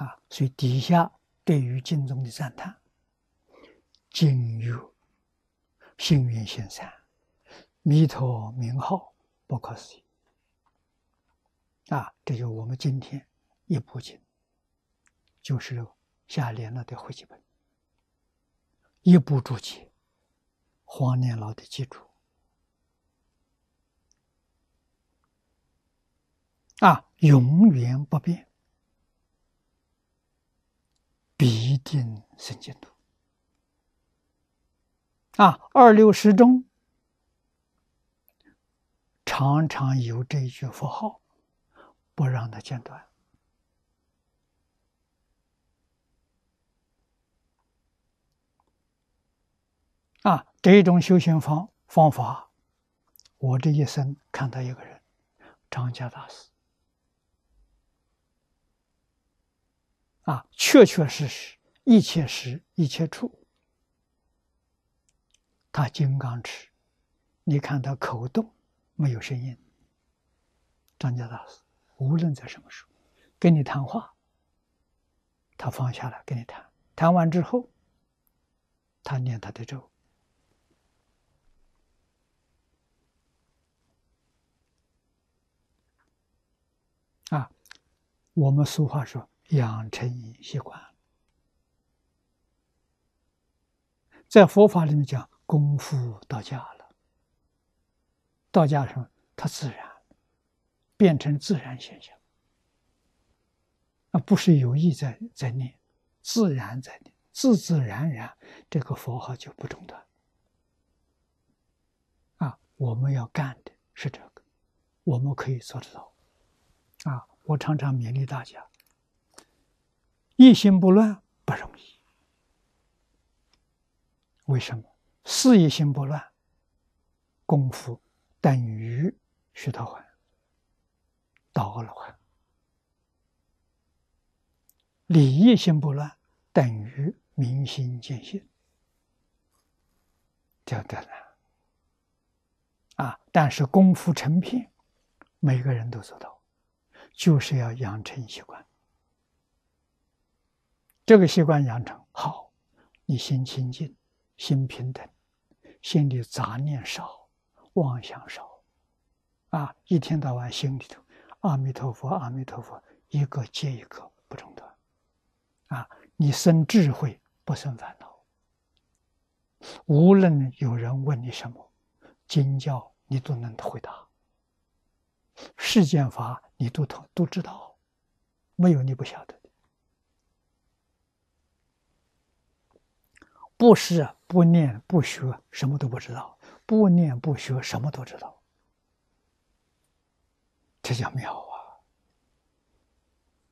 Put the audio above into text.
啊，所以底下对于经中的赞叹，经有幸运行善，弥陀名号不可思议。啊，这就我们今天一部经，就是下联了的会集本，一部注解，黄年老的记住。啊，永远不变，定生净土。啊，二六十中常常有这一句佛号，不让它间断。啊，这种修行方方法，我这一生看到一个人，张家大师。啊，确确实实，一切时一切处，他金刚持，你看他口动没有声音。张家大师无论在什么时候跟你谈话，他放下来跟你谈，谈完之后，他念他的咒。啊，我们俗话说。养成习惯，在佛法里面讲功夫到家了，到家上它自然变成自然现象，啊，不是有意在在念，自然在念，自自然然，这个佛号就不中断。啊，我们要干的是这个，我们可以做得到。啊，我常常勉励大家。一心不乱不容易，为什么？事业心不乱，功夫等于虚陀环，到阿罗汉；理一心不乱，等于明心见性，就得了。啊！但是功夫成片，每个人都做到，就是要养成习惯。这个习惯养成好，你心清净，心平等，心里杂念少，妄想少，啊，一天到晚心里头阿弥陀佛，阿弥陀佛，一个接一个不中断，啊，你生智慧不生烦恼，无论有人问你什么，经教你都能回答，世间法你都通都知道，没有你不晓得的。不是不念不学，什么都不知道；不念不学，什么都知道。这叫妙。